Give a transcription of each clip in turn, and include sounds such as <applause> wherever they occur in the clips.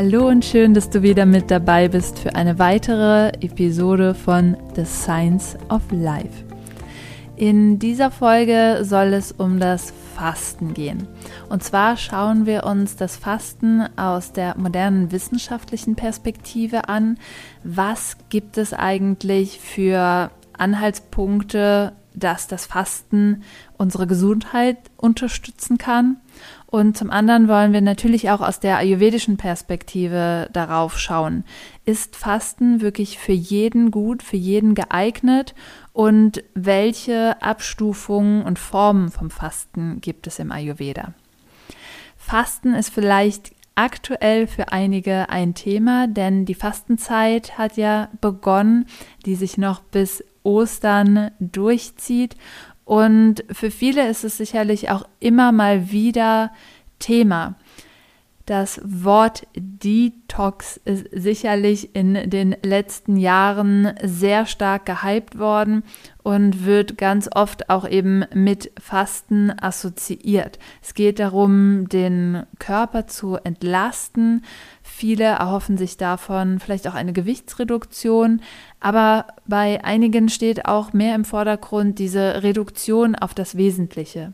Hallo und schön, dass du wieder mit dabei bist für eine weitere Episode von The Science of Life. In dieser Folge soll es um das Fasten gehen. Und zwar schauen wir uns das Fasten aus der modernen wissenschaftlichen Perspektive an. Was gibt es eigentlich für Anhaltspunkte, dass das Fasten unsere Gesundheit unterstützen kann? Und zum anderen wollen wir natürlich auch aus der ayurvedischen Perspektive darauf schauen. Ist Fasten wirklich für jeden gut, für jeden geeignet? Und welche Abstufungen und Formen vom Fasten gibt es im Ayurveda? Fasten ist vielleicht aktuell für einige ein Thema, denn die Fastenzeit hat ja begonnen, die sich noch bis Ostern durchzieht. Und für viele ist es sicherlich auch immer mal wieder Thema. Das Wort Detox ist sicherlich in den letzten Jahren sehr stark gehypt worden und wird ganz oft auch eben mit Fasten assoziiert. Es geht darum, den Körper zu entlasten. Viele erhoffen sich davon vielleicht auch eine Gewichtsreduktion, aber bei einigen steht auch mehr im Vordergrund diese Reduktion auf das Wesentliche.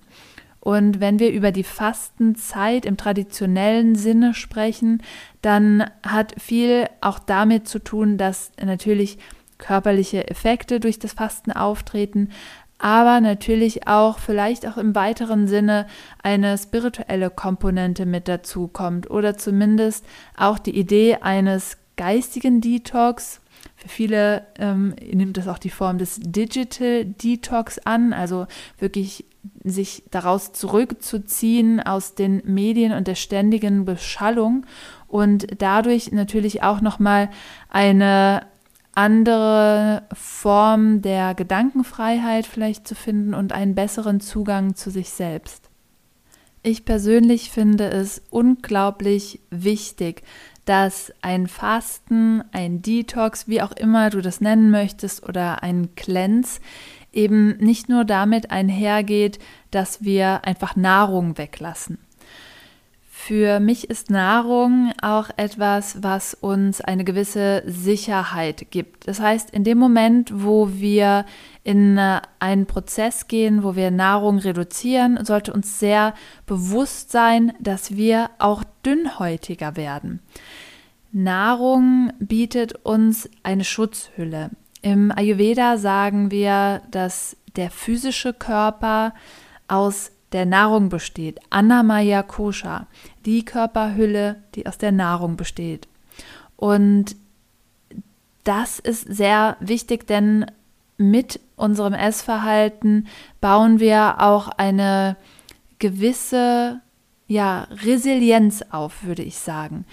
Und wenn wir über die Fastenzeit im traditionellen Sinne sprechen, dann hat viel auch damit zu tun, dass natürlich körperliche Effekte durch das Fasten auftreten, aber natürlich auch vielleicht auch im weiteren Sinne eine spirituelle Komponente mit dazu kommt oder zumindest auch die Idee eines geistigen Detox, für viele ähm, nimmt das auch die Form des Digital Detox an, also wirklich sich daraus zurückzuziehen aus den Medien und der ständigen Beschallung und dadurch natürlich auch nochmal eine andere Form der Gedankenfreiheit vielleicht zu finden und einen besseren Zugang zu sich selbst. Ich persönlich finde es unglaublich wichtig, dass ein Fasten, ein Detox, wie auch immer du das nennen möchtest, oder ein Cleanse eben nicht nur damit einhergeht, dass wir einfach Nahrung weglassen. Für mich ist Nahrung auch etwas, was uns eine gewisse Sicherheit gibt. Das heißt, in dem Moment, wo wir in einen Prozess gehen, wo wir Nahrung reduzieren, sollte uns sehr bewusst sein, dass wir auch dünnhäutiger werden. Nahrung bietet uns eine Schutzhülle. Im Ayurveda sagen wir, dass der physische Körper aus der Nahrung besteht. Annamaya Kosha, die Körperhülle, die aus der Nahrung besteht. Und das ist sehr wichtig, denn mit unserem Essverhalten bauen wir auch eine gewisse ja, Resilienz auf, würde ich sagen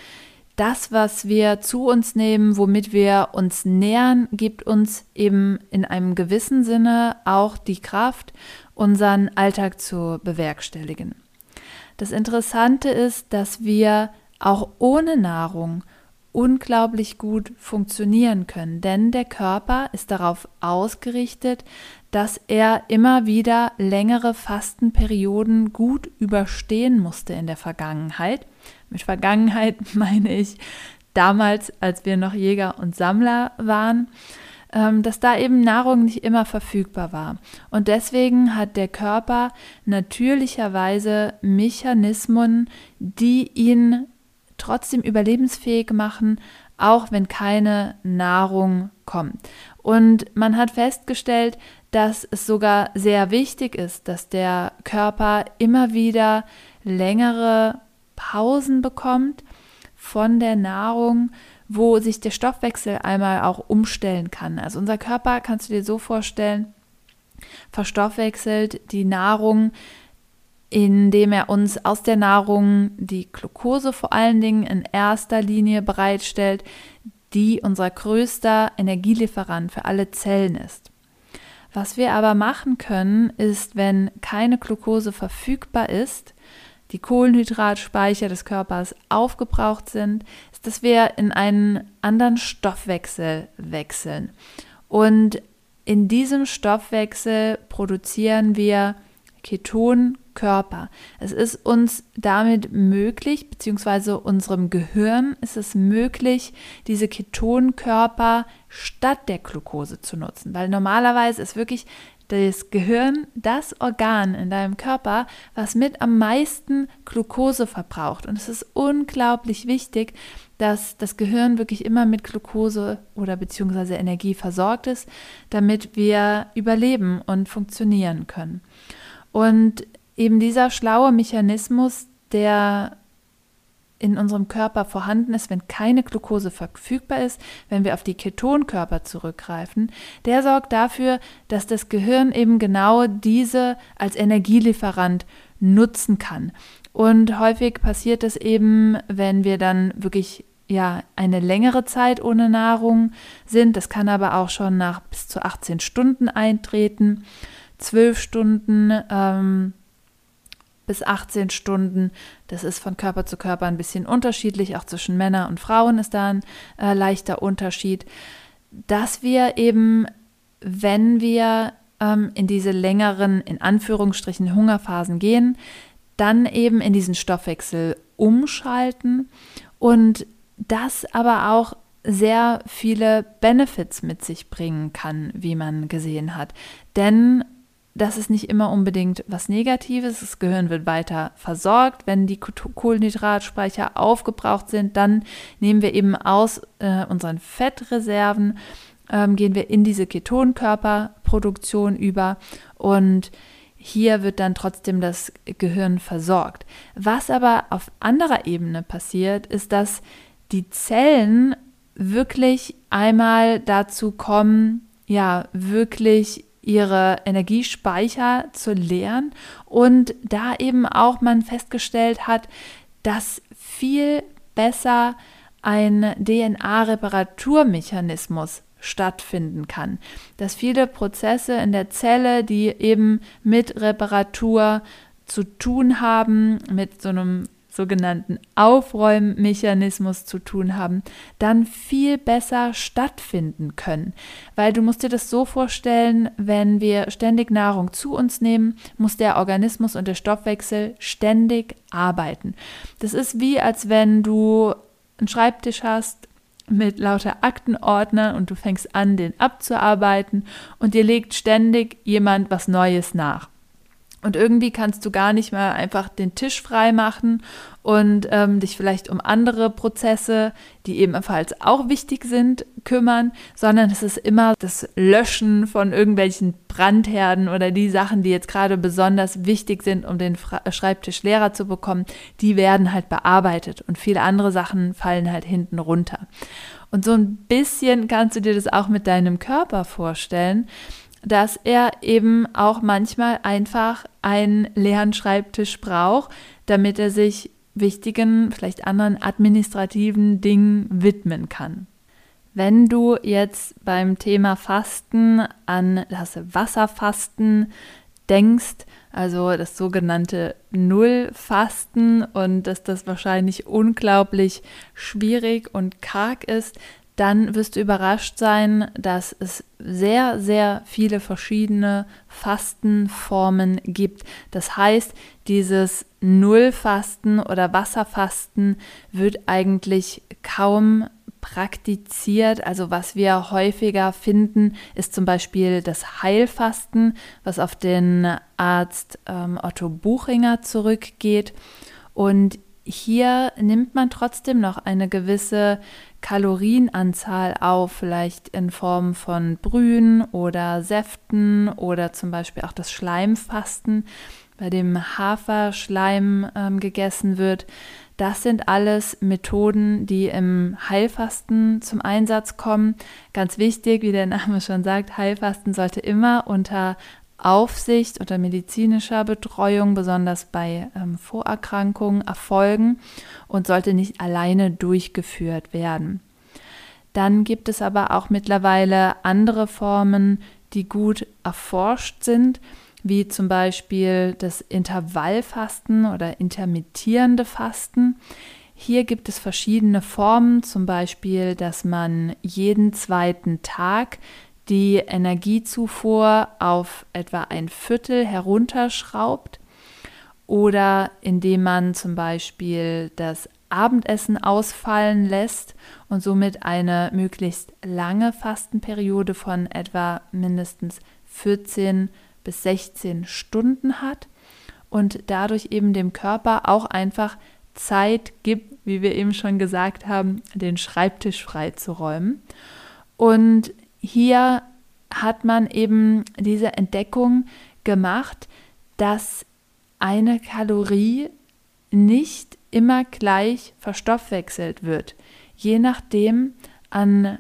das, was wir zu uns nehmen, womit wir uns nähern, gibt uns eben in einem gewissen Sinne auch die Kraft, unseren Alltag zu bewerkstelligen. Das Interessante ist, dass wir auch ohne Nahrung unglaublich gut funktionieren können, denn der Körper ist darauf ausgerichtet, dass er immer wieder längere Fastenperioden gut überstehen musste in der Vergangenheit mit Vergangenheit <laughs> meine ich damals, als wir noch Jäger und Sammler waren, dass da eben Nahrung nicht immer verfügbar war. Und deswegen hat der Körper natürlicherweise Mechanismen, die ihn trotzdem überlebensfähig machen, auch wenn keine Nahrung kommt. Und man hat festgestellt, dass es sogar sehr wichtig ist, dass der Körper immer wieder längere Pausen bekommt von der Nahrung, wo sich der Stoffwechsel einmal auch umstellen kann. Also unser Körper, kannst du dir so vorstellen, verstoffwechselt die Nahrung, indem er uns aus der Nahrung die Glucose vor allen Dingen in erster Linie bereitstellt, die unser größter Energielieferant für alle Zellen ist. Was wir aber machen können, ist, wenn keine Glucose verfügbar ist, die Kohlenhydratspeicher des Körpers aufgebraucht sind, ist, dass wir in einen anderen Stoffwechsel wechseln. Und in diesem Stoffwechsel produzieren wir Ketonkörper. Es ist uns damit möglich, beziehungsweise unserem Gehirn ist es möglich, diese Ketonkörper statt der Glucose zu nutzen. Weil normalerweise ist wirklich das Gehirn das Organ in deinem Körper, was mit am meisten Glucose verbraucht. Und es ist unglaublich wichtig, dass das Gehirn wirklich immer mit Glucose oder beziehungsweise Energie versorgt ist, damit wir überleben und funktionieren können. Und eben dieser schlaue Mechanismus, der in unserem Körper vorhanden ist, wenn keine Glucose verfügbar ist, wenn wir auf die Ketonkörper zurückgreifen, der sorgt dafür, dass das Gehirn eben genau diese als Energielieferant nutzen kann. Und häufig passiert es eben, wenn wir dann wirklich ja eine längere Zeit ohne Nahrung sind. Das kann aber auch schon nach bis zu 18 Stunden eintreten, 12 Stunden. Ähm, bis 18 Stunden. Das ist von Körper zu Körper ein bisschen unterschiedlich. Auch zwischen Männern und Frauen ist da ein äh, leichter Unterschied. Dass wir eben, wenn wir ähm, in diese längeren, in Anführungsstrichen, Hungerphasen gehen, dann eben in diesen Stoffwechsel umschalten und das aber auch sehr viele Benefits mit sich bringen kann, wie man gesehen hat. Denn das ist nicht immer unbedingt was Negatives. Das Gehirn wird weiter versorgt. Wenn die Kohlenhydratspeicher aufgebraucht sind, dann nehmen wir eben aus äh, unseren Fettreserven, ähm, gehen wir in diese Ketonkörperproduktion über und hier wird dann trotzdem das Gehirn versorgt. Was aber auf anderer Ebene passiert, ist, dass die Zellen wirklich einmal dazu kommen, ja, wirklich ihre Energiespeicher zu leeren und da eben auch man festgestellt hat, dass viel besser ein DNA-Reparaturmechanismus stattfinden kann. Dass viele Prozesse in der Zelle, die eben mit Reparatur zu tun haben, mit so einem sogenannten Aufräummechanismus zu tun haben, dann viel besser stattfinden können. Weil du musst dir das so vorstellen, wenn wir ständig Nahrung zu uns nehmen, muss der Organismus und der Stoffwechsel ständig arbeiten. Das ist wie, als wenn du einen Schreibtisch hast mit lauter Aktenordnern und du fängst an, den abzuarbeiten und dir legt ständig jemand was Neues nach. Und irgendwie kannst du gar nicht mehr einfach den Tisch frei machen und ähm, dich vielleicht um andere Prozesse, die ebenfalls auch wichtig sind, kümmern, sondern es ist immer das Löschen von irgendwelchen Brandherden oder die Sachen, die jetzt gerade besonders wichtig sind, um den Schreibtisch leerer zu bekommen, die werden halt bearbeitet und viele andere Sachen fallen halt hinten runter. Und so ein bisschen kannst du dir das auch mit deinem Körper vorstellen dass er eben auch manchmal einfach einen leeren Schreibtisch braucht, damit er sich wichtigen, vielleicht anderen administrativen Dingen widmen kann. Wenn du jetzt beim Thema Fasten an das Wasserfasten denkst, also das sogenannte Nullfasten und dass das wahrscheinlich unglaublich schwierig und karg ist, dann wirst du überrascht sein, dass es sehr, sehr viele verschiedene Fastenformen gibt. Das heißt, dieses Nullfasten oder Wasserfasten wird eigentlich kaum praktiziert. Also was wir häufiger finden, ist zum Beispiel das Heilfasten, was auf den Arzt ähm, Otto Buchinger zurückgeht. Und hier nimmt man trotzdem noch eine gewisse Kalorienanzahl auf, vielleicht in Form von Brühen oder Säften oder zum Beispiel auch das Schleimfasten, bei dem Haferschleim ähm, gegessen wird. Das sind alles Methoden, die im Heilfasten zum Einsatz kommen. Ganz wichtig, wie der Name schon sagt, Heilfasten sollte immer unter Aufsicht unter medizinischer Betreuung, besonders bei ähm, Vorerkrankungen, erfolgen und sollte nicht alleine durchgeführt werden. Dann gibt es aber auch mittlerweile andere Formen, die gut erforscht sind, wie zum Beispiel das Intervallfasten oder intermittierende Fasten. Hier gibt es verschiedene Formen, zum Beispiel, dass man jeden zweiten Tag die Energiezufuhr auf etwa ein Viertel herunterschraubt oder indem man zum Beispiel das Abendessen ausfallen lässt und somit eine möglichst lange Fastenperiode von etwa mindestens 14 bis 16 Stunden hat und dadurch eben dem Körper auch einfach Zeit gibt, wie wir eben schon gesagt haben, den Schreibtisch freizuräumen. Und hier hat man eben diese Entdeckung gemacht, dass eine Kalorie nicht immer gleich verstoffwechselt wird, je nachdem an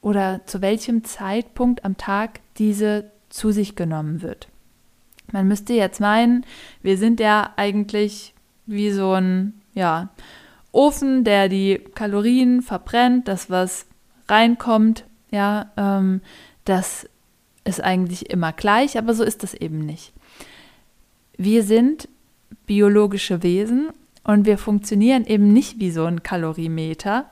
oder zu welchem Zeitpunkt am Tag diese zu sich genommen wird. Man müsste jetzt meinen, wir sind ja eigentlich wie so ein ja, Ofen, der die Kalorien verbrennt, das was reinkommt, ja, ähm, das ist eigentlich immer gleich, aber so ist das eben nicht. Wir sind biologische Wesen und wir funktionieren eben nicht wie so ein Kalorimeter,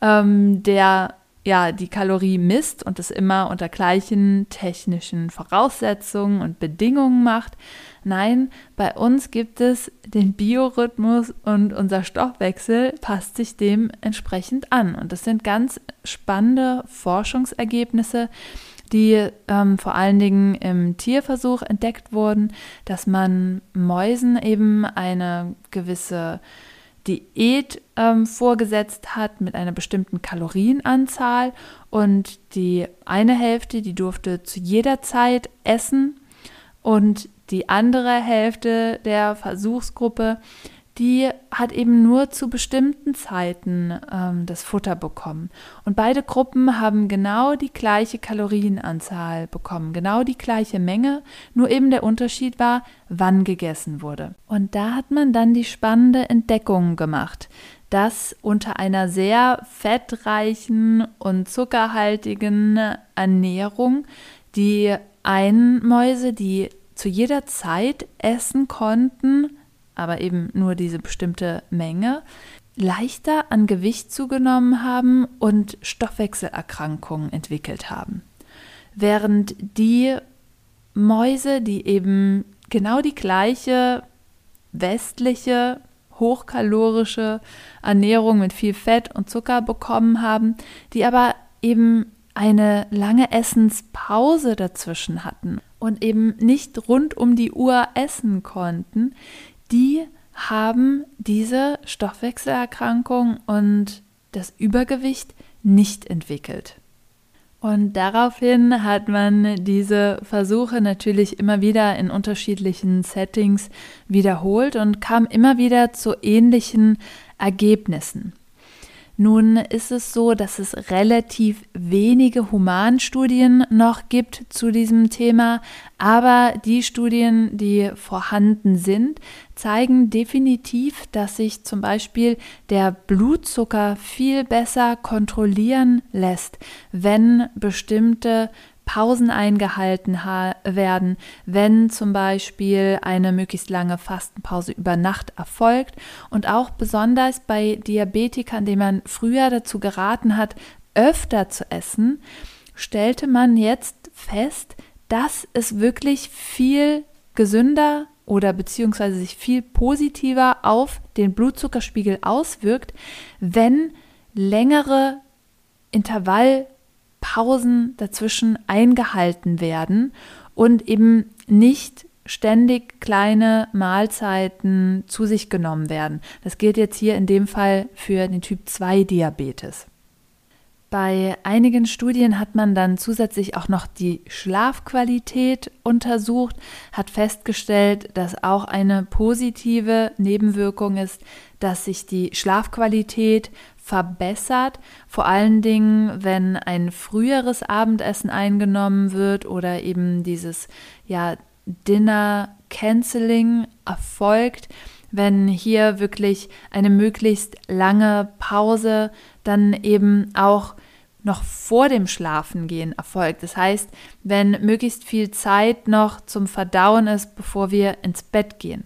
ähm, der ja die Kalorie misst und es immer unter gleichen technischen Voraussetzungen und Bedingungen macht. Nein, bei uns gibt es den Biorhythmus und unser Stoffwechsel passt sich dem entsprechend an. Und das sind ganz spannende Forschungsergebnisse, die ähm, vor allen Dingen im Tierversuch entdeckt wurden, dass man Mäusen eben eine gewisse Diät ähm, vorgesetzt hat mit einer bestimmten Kalorienanzahl und die eine Hälfte, die durfte zu jeder Zeit essen und die andere Hälfte der Versuchsgruppe, die hat eben nur zu bestimmten Zeiten ähm, das Futter bekommen. Und beide Gruppen haben genau die gleiche Kalorienanzahl bekommen, genau die gleiche Menge, nur eben der Unterschied war, wann gegessen wurde. Und da hat man dann die spannende Entdeckung gemacht, dass unter einer sehr fettreichen und zuckerhaltigen Ernährung die Einmäuse, die zu jeder Zeit essen konnten, aber eben nur diese bestimmte Menge, leichter an Gewicht zugenommen haben und Stoffwechselerkrankungen entwickelt haben. Während die Mäuse, die eben genau die gleiche westliche, hochkalorische Ernährung mit viel Fett und Zucker bekommen haben, die aber eben eine lange Essenspause dazwischen hatten und eben nicht rund um die Uhr essen konnten, die haben diese Stoffwechselerkrankung und das Übergewicht nicht entwickelt. Und daraufhin hat man diese Versuche natürlich immer wieder in unterschiedlichen Settings wiederholt und kam immer wieder zu ähnlichen Ergebnissen. Nun ist es so, dass es relativ wenige Humanstudien noch gibt zu diesem Thema, aber die Studien, die vorhanden sind, zeigen definitiv, dass sich zum Beispiel der Blutzucker viel besser kontrollieren lässt, wenn bestimmte Pausen eingehalten werden, wenn zum Beispiel eine möglichst lange Fastenpause über Nacht erfolgt. Und auch besonders bei Diabetikern, denen man früher dazu geraten hat, öfter zu essen, stellte man jetzt fest, dass es wirklich viel gesünder oder beziehungsweise sich viel positiver auf den Blutzuckerspiegel auswirkt, wenn längere Intervall Pausen dazwischen eingehalten werden und eben nicht ständig kleine Mahlzeiten zu sich genommen werden. Das gilt jetzt hier in dem Fall für den Typ 2 Diabetes. Bei einigen Studien hat man dann zusätzlich auch noch die Schlafqualität untersucht, hat festgestellt, dass auch eine positive Nebenwirkung ist, dass sich die Schlafqualität verbessert, vor allen Dingen, wenn ein früheres Abendessen eingenommen wird oder eben dieses ja Dinner Canceling erfolgt, wenn hier wirklich eine möglichst lange Pause dann eben auch noch vor dem Schlafengehen erfolgt. Das heißt, wenn möglichst viel Zeit noch zum Verdauen ist, bevor wir ins Bett gehen.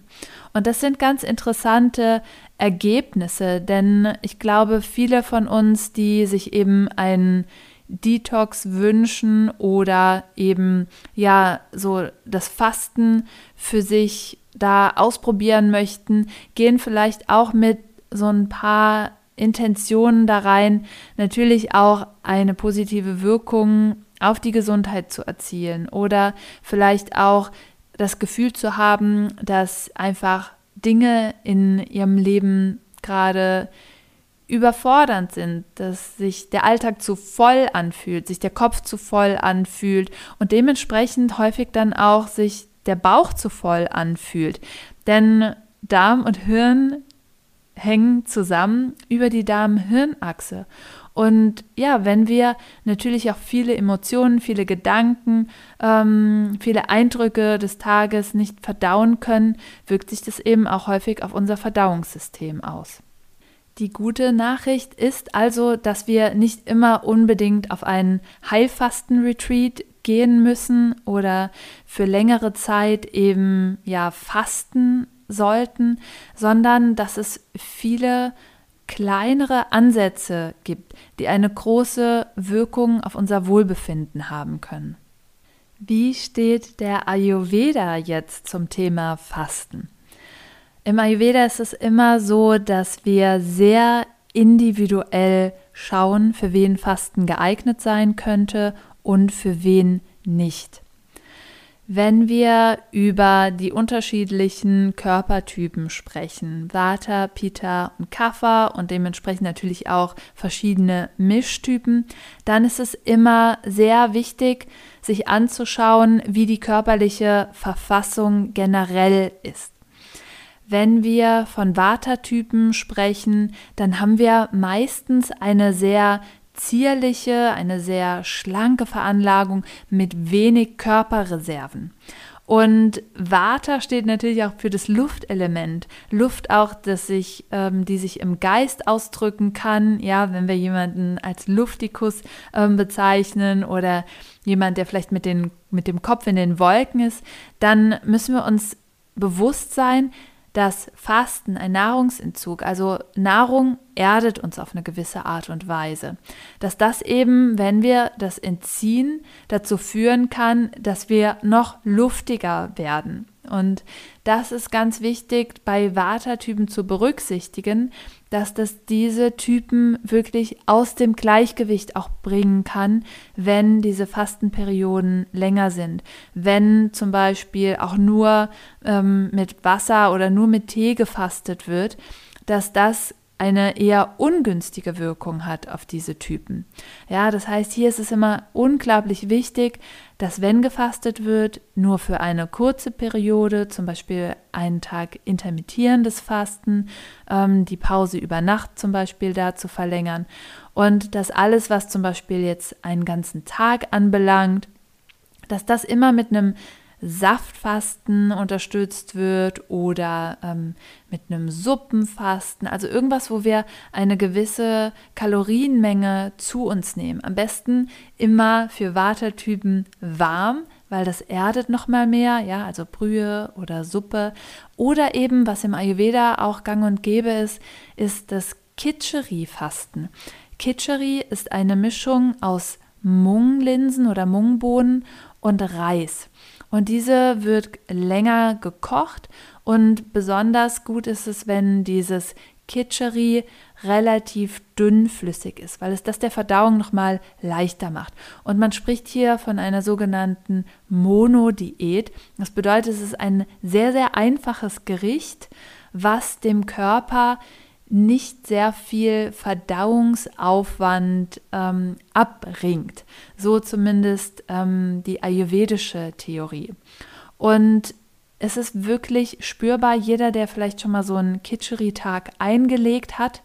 Und das sind ganz interessante Ergebnisse, denn ich glaube, viele von uns, die sich eben einen Detox wünschen oder eben ja so das Fasten für sich da ausprobieren möchten, gehen vielleicht auch mit so ein paar Intentionen da rein, natürlich auch eine positive Wirkung auf die Gesundheit zu erzielen oder vielleicht auch das Gefühl zu haben, dass einfach Dinge in ihrem Leben gerade überfordernd sind, dass sich der Alltag zu voll anfühlt, sich der Kopf zu voll anfühlt und dementsprechend häufig dann auch sich der Bauch zu voll anfühlt. Denn Darm und Hirn hängen zusammen über die Darm-Hirn-Achse. Und ja, wenn wir natürlich auch viele Emotionen, viele Gedanken, ähm, viele Eindrücke des Tages nicht verdauen können, wirkt sich das eben auch häufig auf unser Verdauungssystem aus. Die gute Nachricht ist also, dass wir nicht immer unbedingt auf einen Heilfasten-Retreat gehen müssen oder für längere Zeit eben ja fasten sollten, sondern dass es viele kleinere Ansätze gibt, die eine große Wirkung auf unser Wohlbefinden haben können. Wie steht der Ayurveda jetzt zum Thema Fasten? Im Ayurveda ist es immer so, dass wir sehr individuell schauen, für wen Fasten geeignet sein könnte und für wen nicht. Wenn wir über die unterschiedlichen Körpertypen sprechen, Vata, Pitta und Kapha und dementsprechend natürlich auch verschiedene Mischtypen, dann ist es immer sehr wichtig, sich anzuschauen, wie die körperliche Verfassung generell ist. Wenn wir von Vata-Typen sprechen, dann haben wir meistens eine sehr zierliche, eine sehr schlanke Veranlagung mit wenig Körperreserven. Und Vata steht natürlich auch für das Luftelement. Luft auch, das sich, ähm, die sich im Geist ausdrücken kann. Ja, wenn wir jemanden als Luftikus ähm, bezeichnen oder jemand, der vielleicht mit, den, mit dem Kopf in den Wolken ist, dann müssen wir uns bewusst sein, dass Fasten, ein Nahrungsentzug, also Nahrung erdet uns auf eine gewisse Art und Weise, dass das eben, wenn wir das entziehen, dazu führen kann, dass wir noch luftiger werden. Und das ist ganz wichtig bei Vata-Typen zu berücksichtigen, dass das diese Typen wirklich aus dem Gleichgewicht auch bringen kann, wenn diese Fastenperioden länger sind. Wenn zum Beispiel auch nur ähm, mit Wasser oder nur mit Tee gefastet wird, dass das eine eher ungünstige Wirkung hat auf diese Typen. Ja, das heißt, hier ist es immer unglaublich wichtig, dass wenn gefastet wird, nur für eine kurze Periode, zum Beispiel einen Tag intermittierendes Fasten, ähm, die Pause über Nacht zum Beispiel da zu verlängern und dass alles, was zum Beispiel jetzt einen ganzen Tag anbelangt, dass das immer mit einem Saftfasten unterstützt wird oder ähm, mit einem Suppenfasten, also irgendwas, wo wir eine gewisse Kalorienmenge zu uns nehmen. Am besten immer für Watertypen warm, weil das erdet noch mal mehr, ja, also Brühe oder Suppe oder eben was im Ayurveda auch gang und gäbe ist, ist das Kitscheri-Fasten. Kitscheri ist eine Mischung aus Munglinsen oder Mungbohnen und Reis. Und diese wird länger gekocht und besonders gut ist es, wenn dieses Kitscheri relativ dünnflüssig ist, weil es das der Verdauung nochmal leichter macht. Und man spricht hier von einer sogenannten Monodiät. Das bedeutet, es ist ein sehr, sehr einfaches Gericht, was dem Körper nicht sehr viel Verdauungsaufwand ähm, abbringt. So zumindest ähm, die ayurvedische Theorie. Und es ist wirklich spürbar, jeder, der vielleicht schon mal so einen Kitscheri-Tag eingelegt hat,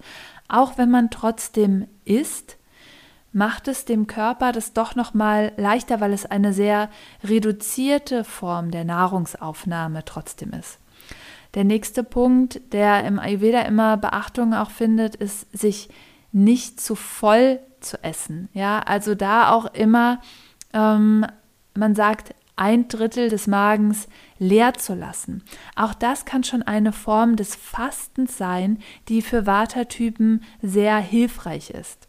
auch wenn man trotzdem isst, macht es dem Körper das doch noch mal leichter, weil es eine sehr reduzierte Form der Nahrungsaufnahme trotzdem ist. Der nächste Punkt, der im Ayurveda immer Beachtung auch findet, ist, sich nicht zu voll zu essen. Ja, also da auch immer, ähm, man sagt, ein Drittel des Magens leer zu lassen. Auch das kann schon eine Form des Fastens sein, die für Vata-Typen sehr hilfreich ist.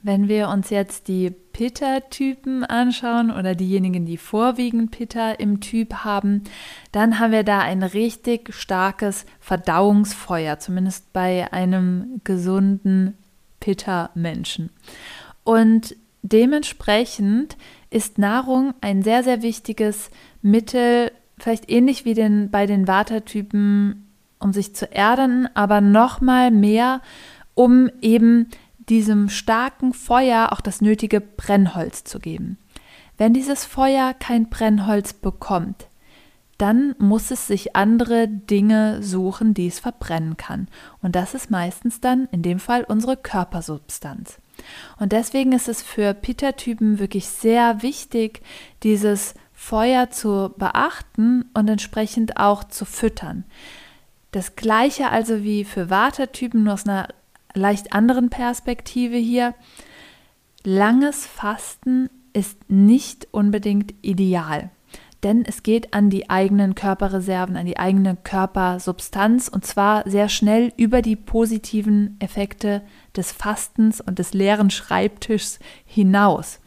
Wenn wir uns jetzt die Pitta-Typen anschauen oder diejenigen, die vorwiegend Pitta im Typ haben, dann haben wir da ein richtig starkes Verdauungsfeuer, zumindest bei einem gesunden Pitta-Menschen. Und dementsprechend ist Nahrung ein sehr, sehr wichtiges Mittel, vielleicht ähnlich wie den, bei den Vata-Typen, um sich zu erden, aber noch mal mehr, um eben diesem starken Feuer auch das nötige Brennholz zu geben. Wenn dieses Feuer kein Brennholz bekommt, dann muss es sich andere Dinge suchen, die es verbrennen kann. Und das ist meistens dann in dem Fall unsere Körpersubstanz. Und deswegen ist es für Pitta-Typen wirklich sehr wichtig, dieses Feuer zu beachten und entsprechend auch zu füttern. Das gleiche also wie für Vata-Typen, nur aus einer leicht anderen Perspektive hier. Langes Fasten ist nicht unbedingt ideal, denn es geht an die eigenen Körperreserven, an die eigene Körpersubstanz und zwar sehr schnell über die positiven Effekte des Fastens und des leeren Schreibtischs hinaus.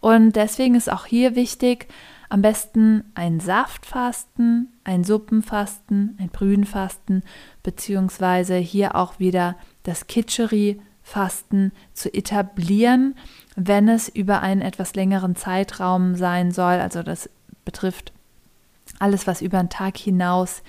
Und deswegen ist auch hier wichtig, am besten ein Saftfasten, ein Suppenfasten, ein Brühenfasten, beziehungsweise hier auch wieder das Kitscheri-Fasten zu etablieren, wenn es über einen etwas längeren Zeitraum sein soll. Also das betrifft alles, was über einen Tag hinaus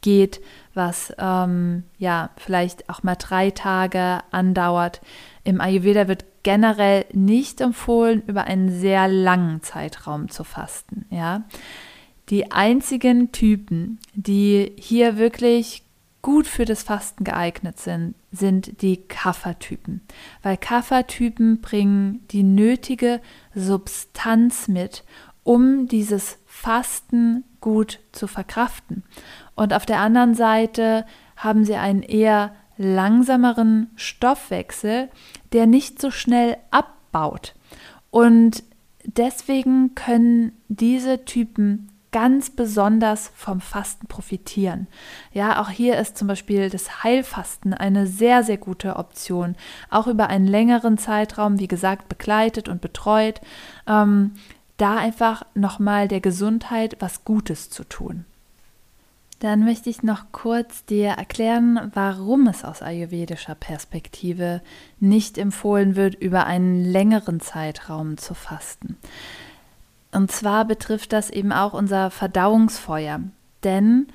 geht, was ähm, ja vielleicht auch mal drei Tage andauert. Im Ayurveda wird generell nicht empfohlen, über einen sehr langen Zeitraum zu fasten. Ja, die einzigen Typen, die hier wirklich gut für das Fasten geeignet sind, sind die Kaffertypen, weil Kaffertypen bringen die nötige Substanz mit, um dieses Fasten gut zu verkraften. Und auf der anderen Seite haben sie einen eher langsameren Stoffwechsel, der nicht so schnell abbaut. Und deswegen können diese Typen ganz besonders vom Fasten profitieren. Ja, auch hier ist zum Beispiel das Heilfasten eine sehr, sehr gute Option. Auch über einen längeren Zeitraum, wie gesagt, begleitet und betreut, ähm, da einfach nochmal der Gesundheit was Gutes zu tun. Dann möchte ich noch kurz dir erklären, warum es aus ayurvedischer Perspektive nicht empfohlen wird, über einen längeren Zeitraum zu fasten. Und zwar betrifft das eben auch unser Verdauungsfeuer. Denn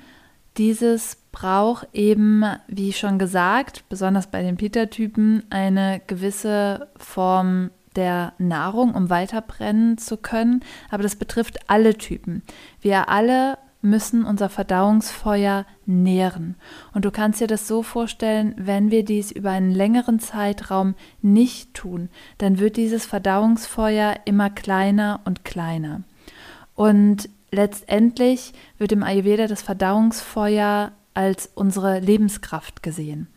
dieses braucht eben, wie schon gesagt, besonders bei den Peter-Typen, eine gewisse Form der Nahrung, um weiter brennen zu können. Aber das betrifft alle Typen. Wir alle müssen unser Verdauungsfeuer nähren. Und du kannst dir das so vorstellen, wenn wir dies über einen längeren Zeitraum nicht tun, dann wird dieses Verdauungsfeuer immer kleiner und kleiner. Und letztendlich wird im Ayurveda das Verdauungsfeuer als unsere Lebenskraft gesehen.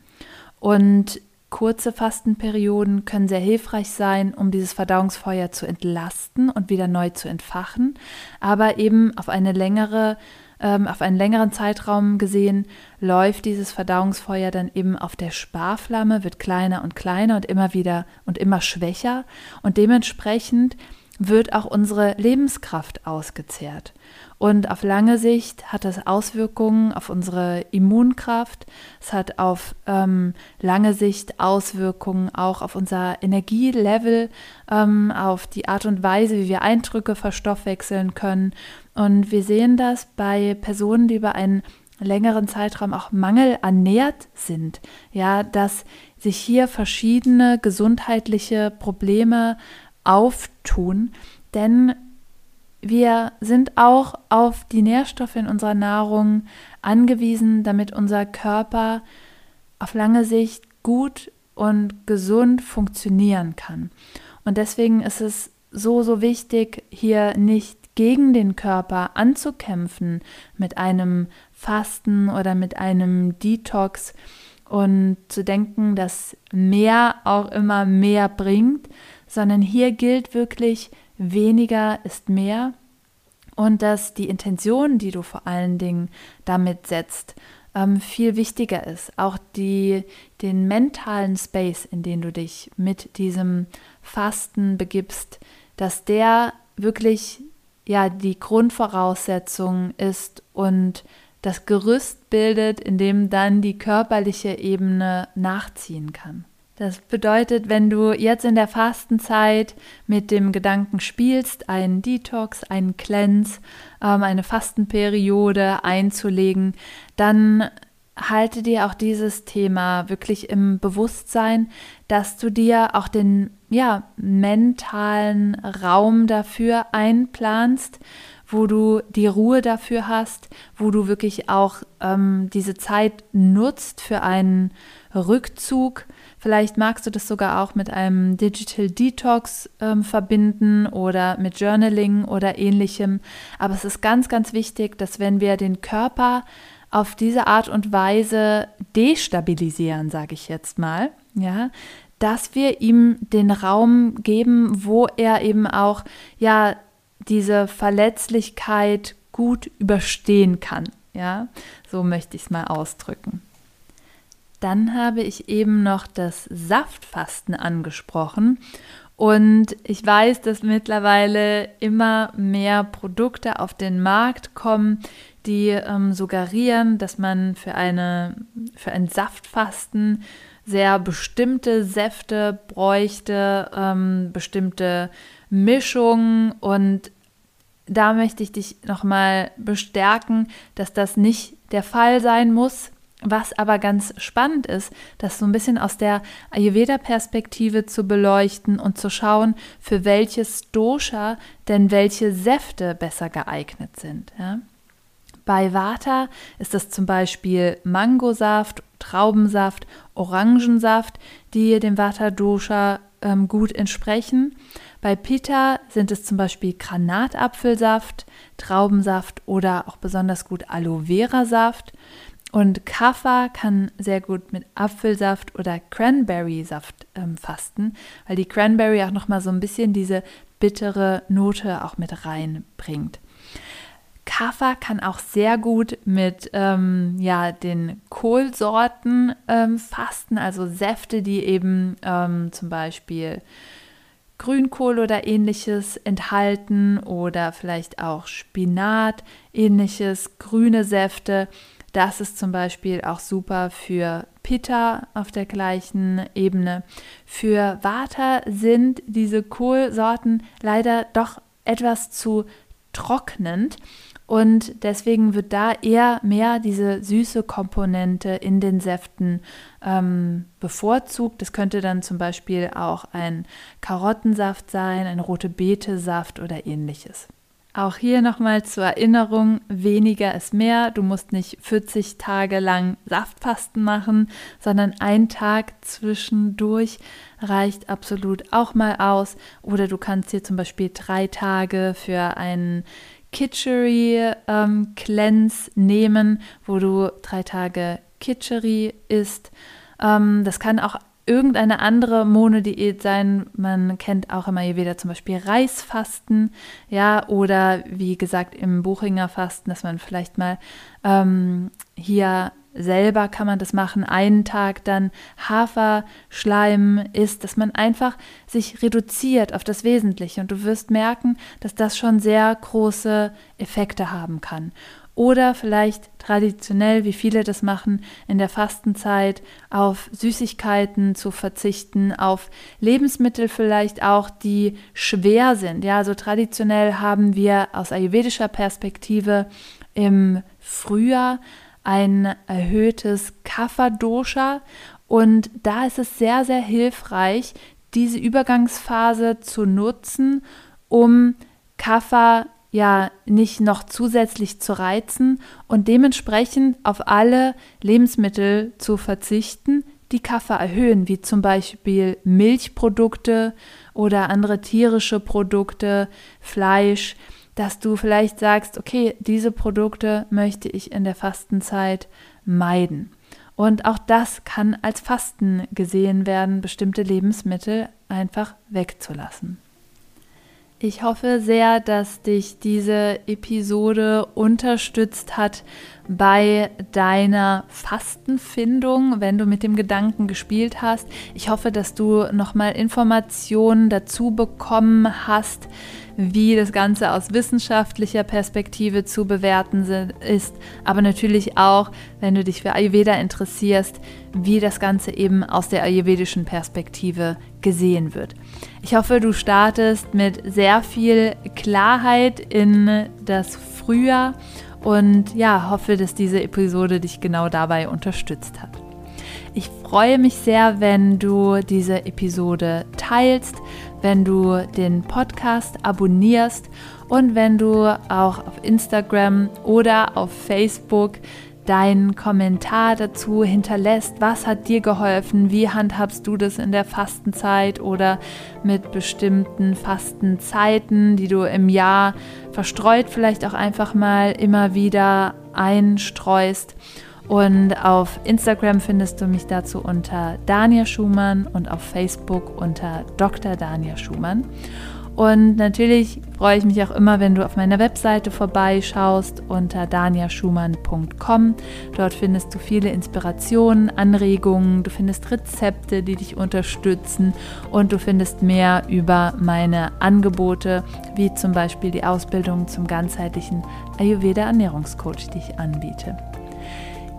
Und kurze Fastenperioden können sehr hilfreich sein, um dieses Verdauungsfeuer zu entlasten und wieder neu zu entfachen, aber eben auf eine längere ähm, auf einen längeren Zeitraum gesehen läuft dieses Verdauungsfeuer dann eben auf der Sparflamme, wird kleiner und kleiner und immer wieder und immer schwächer und dementsprechend wird auch unsere Lebenskraft ausgezehrt. Und auf lange Sicht hat das Auswirkungen auf unsere Immunkraft. Es hat auf ähm, lange Sicht Auswirkungen auch auf unser Energielevel, ähm, auf die Art und Weise, wie wir Eindrücke verstoffwechseln können. Und wir sehen das bei Personen, die über einen längeren Zeitraum auch mangelernährt sind. Ja, dass sich hier verschiedene gesundheitliche Probleme auftun, denn wir sind auch auf die Nährstoffe in unserer Nahrung angewiesen, damit unser Körper auf lange Sicht gut und gesund funktionieren kann. Und deswegen ist es so, so wichtig, hier nicht gegen den Körper anzukämpfen mit einem Fasten oder mit einem Detox und zu denken, dass mehr auch immer mehr bringt, sondern hier gilt wirklich, weniger ist mehr und dass die Intention, die du vor allen Dingen damit setzt, ähm, viel wichtiger ist. Auch die, den mentalen Space, in den du dich mit diesem Fasten begibst, dass der wirklich ja die Grundvoraussetzung ist und das Gerüst bildet, in dem dann die körperliche Ebene nachziehen kann. Das bedeutet, wenn du jetzt in der Fastenzeit mit dem Gedanken spielst, einen Detox, einen Cleanse, ähm, eine Fastenperiode einzulegen, dann halte dir auch dieses Thema wirklich im Bewusstsein, dass du dir auch den ja, mentalen Raum dafür einplanst, wo du die Ruhe dafür hast, wo du wirklich auch ähm, diese Zeit nutzt für einen Rückzug, Vielleicht magst du das sogar auch mit einem Digital Detox ähm, verbinden oder mit Journaling oder ähnlichem. Aber es ist ganz, ganz wichtig, dass wenn wir den Körper auf diese Art und Weise destabilisieren, sage ich jetzt mal, ja, dass wir ihm den Raum geben, wo er eben auch ja diese Verletzlichkeit gut überstehen kann. Ja, so möchte ich es mal ausdrücken. Dann habe ich eben noch das Saftfasten angesprochen. Und ich weiß, dass mittlerweile immer mehr Produkte auf den Markt kommen, die ähm, suggerieren, dass man für, eine, für ein Saftfasten sehr bestimmte Säfte bräuchte, ähm, bestimmte Mischungen. Und da möchte ich dich nochmal bestärken, dass das nicht der Fall sein muss. Was aber ganz spannend ist, das so ein bisschen aus der Ayurveda-Perspektive zu beleuchten und zu schauen, für welches Dosha denn welche Säfte besser geeignet sind. Ja? Bei Vata ist es zum Beispiel Mangosaft, Traubensaft, Orangensaft, die dem Vata-Dosha ähm, gut entsprechen. Bei Pitta sind es zum Beispiel Granatapfelsaft, Traubensaft oder auch besonders gut Aloe Vera-Saft. Und Kaffer kann sehr gut mit Apfelsaft oder Cranberry-Saft ähm, fasten, weil die Cranberry auch nochmal so ein bisschen diese bittere Note auch mit reinbringt. Kaffer kann auch sehr gut mit ähm, ja, den Kohlsorten ähm, fasten, also Säfte, die eben ähm, zum Beispiel Grünkohl oder ähnliches enthalten oder vielleicht auch Spinat, ähnliches, grüne Säfte. Das ist zum Beispiel auch super für Pitta auf der gleichen Ebene. Für Vata sind diese Kohlsorten leider doch etwas zu trocknend und deswegen wird da eher mehr diese süße Komponente in den Säften ähm, bevorzugt. Das könnte dann zum Beispiel auch ein Karottensaft sein, ein rote Beete-Saft oder ähnliches. Auch hier nochmal zur Erinnerung, weniger ist mehr. Du musst nicht 40 Tage lang Saftfasten machen, sondern ein Tag zwischendurch reicht absolut auch mal aus. Oder du kannst hier zum Beispiel drei Tage für einen Kitchery ähm, Cleanse nehmen, wo du drei Tage Kitchery isst. Ähm, das kann auch irgendeine andere Monodiät sein. Man kennt auch immer wieder zum Beispiel Reisfasten, ja, oder wie gesagt im Buchinger Fasten, dass man vielleicht mal ähm, hier selber kann man das machen, einen Tag dann Haferschleim isst, dass man einfach sich reduziert auf das Wesentliche und du wirst merken, dass das schon sehr große Effekte haben kann oder vielleicht traditionell, wie viele das machen, in der Fastenzeit auf Süßigkeiten zu verzichten, auf Lebensmittel vielleicht auch, die schwer sind. Ja, also traditionell haben wir aus ayurvedischer Perspektive im Frühjahr ein erhöhtes Kapha-Dosha und da ist es sehr, sehr hilfreich, diese Übergangsphase zu nutzen, um Kapha ja nicht noch zusätzlich zu reizen und dementsprechend auf alle Lebensmittel zu verzichten, die Kaffee erhöhen, wie zum Beispiel Milchprodukte oder andere tierische Produkte, Fleisch, dass du vielleicht sagst, okay, diese Produkte möchte ich in der Fastenzeit meiden. Und auch das kann als Fasten gesehen werden, bestimmte Lebensmittel einfach wegzulassen. Ich hoffe sehr, dass dich diese Episode unterstützt hat bei deiner Fastenfindung, wenn du mit dem Gedanken gespielt hast. Ich hoffe, dass du nochmal Informationen dazu bekommen hast, wie das Ganze aus wissenschaftlicher Perspektive zu bewerten ist, aber natürlich auch, wenn du dich für Ayurveda interessierst, wie das Ganze eben aus der ayurvedischen Perspektive gesehen wird. Ich hoffe, du startest mit sehr viel Klarheit in das Frühjahr und ja, hoffe, dass diese Episode dich genau dabei unterstützt hat. Ich freue mich sehr, wenn du diese Episode teilst, wenn du den Podcast abonnierst und wenn du auch auf Instagram oder auf Facebook deinen Kommentar dazu hinterlässt. Was hat dir geholfen? Wie handhabst du das in der Fastenzeit oder mit bestimmten Fastenzeiten, die du im Jahr verstreut vielleicht auch einfach mal immer wieder einstreust? Und auf Instagram findest du mich dazu unter Dania Schumann und auf Facebook unter Dr. Dania Schumann. Und natürlich freue ich mich auch immer, wenn du auf meiner Webseite vorbeischaust unter daniaschumann.com. Dort findest du viele Inspirationen, Anregungen, du findest Rezepte, die dich unterstützen und du findest mehr über meine Angebote, wie zum Beispiel die Ausbildung zum ganzheitlichen Ayurveda Ernährungscoach, die ich anbiete.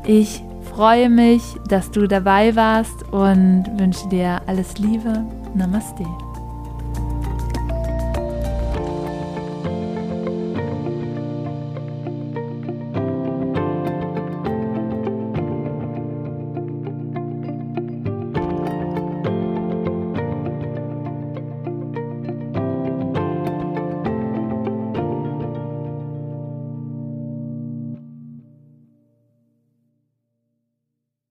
Ich freue mich, dass du dabei warst und wünsche dir alles Liebe. Namaste.